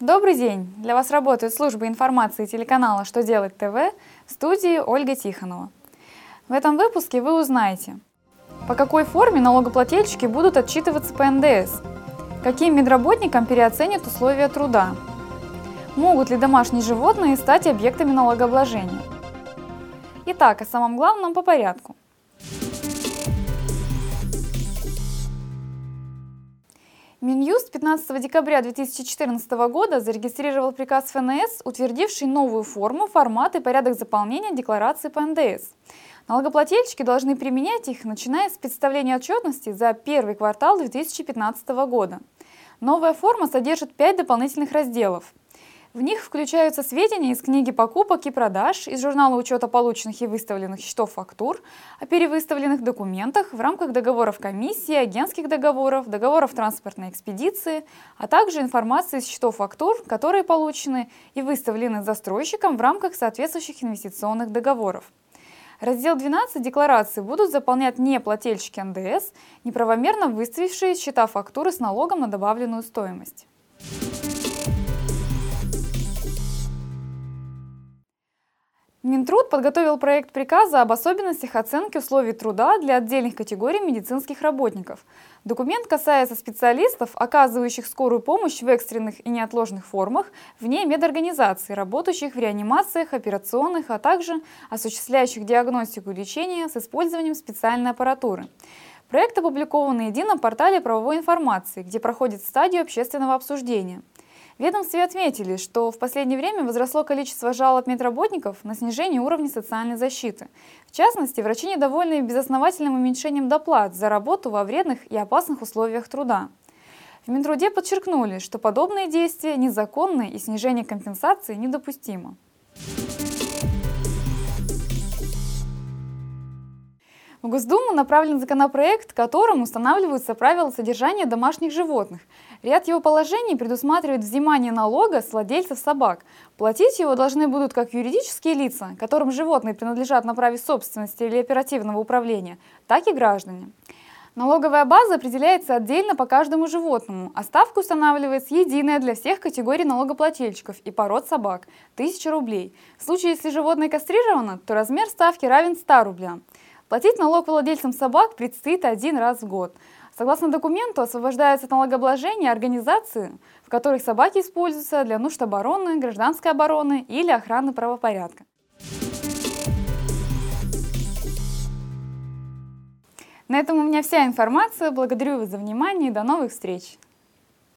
Добрый день! Для вас работает служба информации телеканала «Что делать ТВ» в студии Ольга Тихонова. В этом выпуске вы узнаете, по какой форме налогоплательщики будут отчитываться по НДС, каким медработникам переоценят условия труда, могут ли домашние животные стать объектами налогообложения. Итак, о самом главном по порядку. Минюст 15 декабря 2014 года зарегистрировал приказ ФНС, утвердивший новую форму, формат и порядок заполнения декларации по НДС. Налогоплательщики должны применять их, начиная с представления отчетности за первый квартал 2015 года. Новая форма содержит пять дополнительных разделов – в них включаются сведения из книги покупок и продаж, из журнала учета полученных и выставленных счетов фактур, о перевыставленных документах в рамках договоров комиссии, агентских договоров, договоров транспортной экспедиции, а также информация из счетов фактур, которые получены и выставлены застройщиком в рамках соответствующих инвестиционных договоров. Раздел 12 декларации будут заполнять не плательщики НДС, неправомерно выставившие счета фактуры с налогом на добавленную стоимость. Минтруд подготовил проект приказа об особенностях оценки условий труда для отдельных категорий медицинских работников. Документ касается специалистов, оказывающих скорую помощь в экстренных и неотложных формах вне медорганизации, работающих в реанимациях, операционных, а также осуществляющих диагностику и лечение с использованием специальной аппаратуры. Проект опубликован на едином портале правовой информации, где проходит стадию общественного обсуждения – ведомстве отметили, что в последнее время возросло количество жалоб медработников на снижение уровня социальной защиты. В частности, врачи недовольны безосновательным уменьшением доплат за работу во вредных и опасных условиях труда. В Минтруде подчеркнули, что подобные действия незаконны и снижение компенсации недопустимо. В Госдуму направлен законопроект, которым устанавливаются правила содержания домашних животных. Ряд его положений предусматривает взимание налога с владельцев собак. Платить его должны будут как юридические лица, которым животные принадлежат на праве собственности или оперативного управления, так и граждане. Налоговая база определяется отдельно по каждому животному, а ставка устанавливается единая для всех категорий налогоплательщиков и пород собак – 1000 рублей. В случае, если животное кастрировано, то размер ставки равен 100 рублям. Платить налог владельцам собак предстоит один раз в год. Согласно документу, освобождаются от налогообложения организации, в которых собаки используются для нужд обороны, гражданской обороны или охраны правопорядка. На этом у меня вся информация. Благодарю вас за внимание и до новых встреч!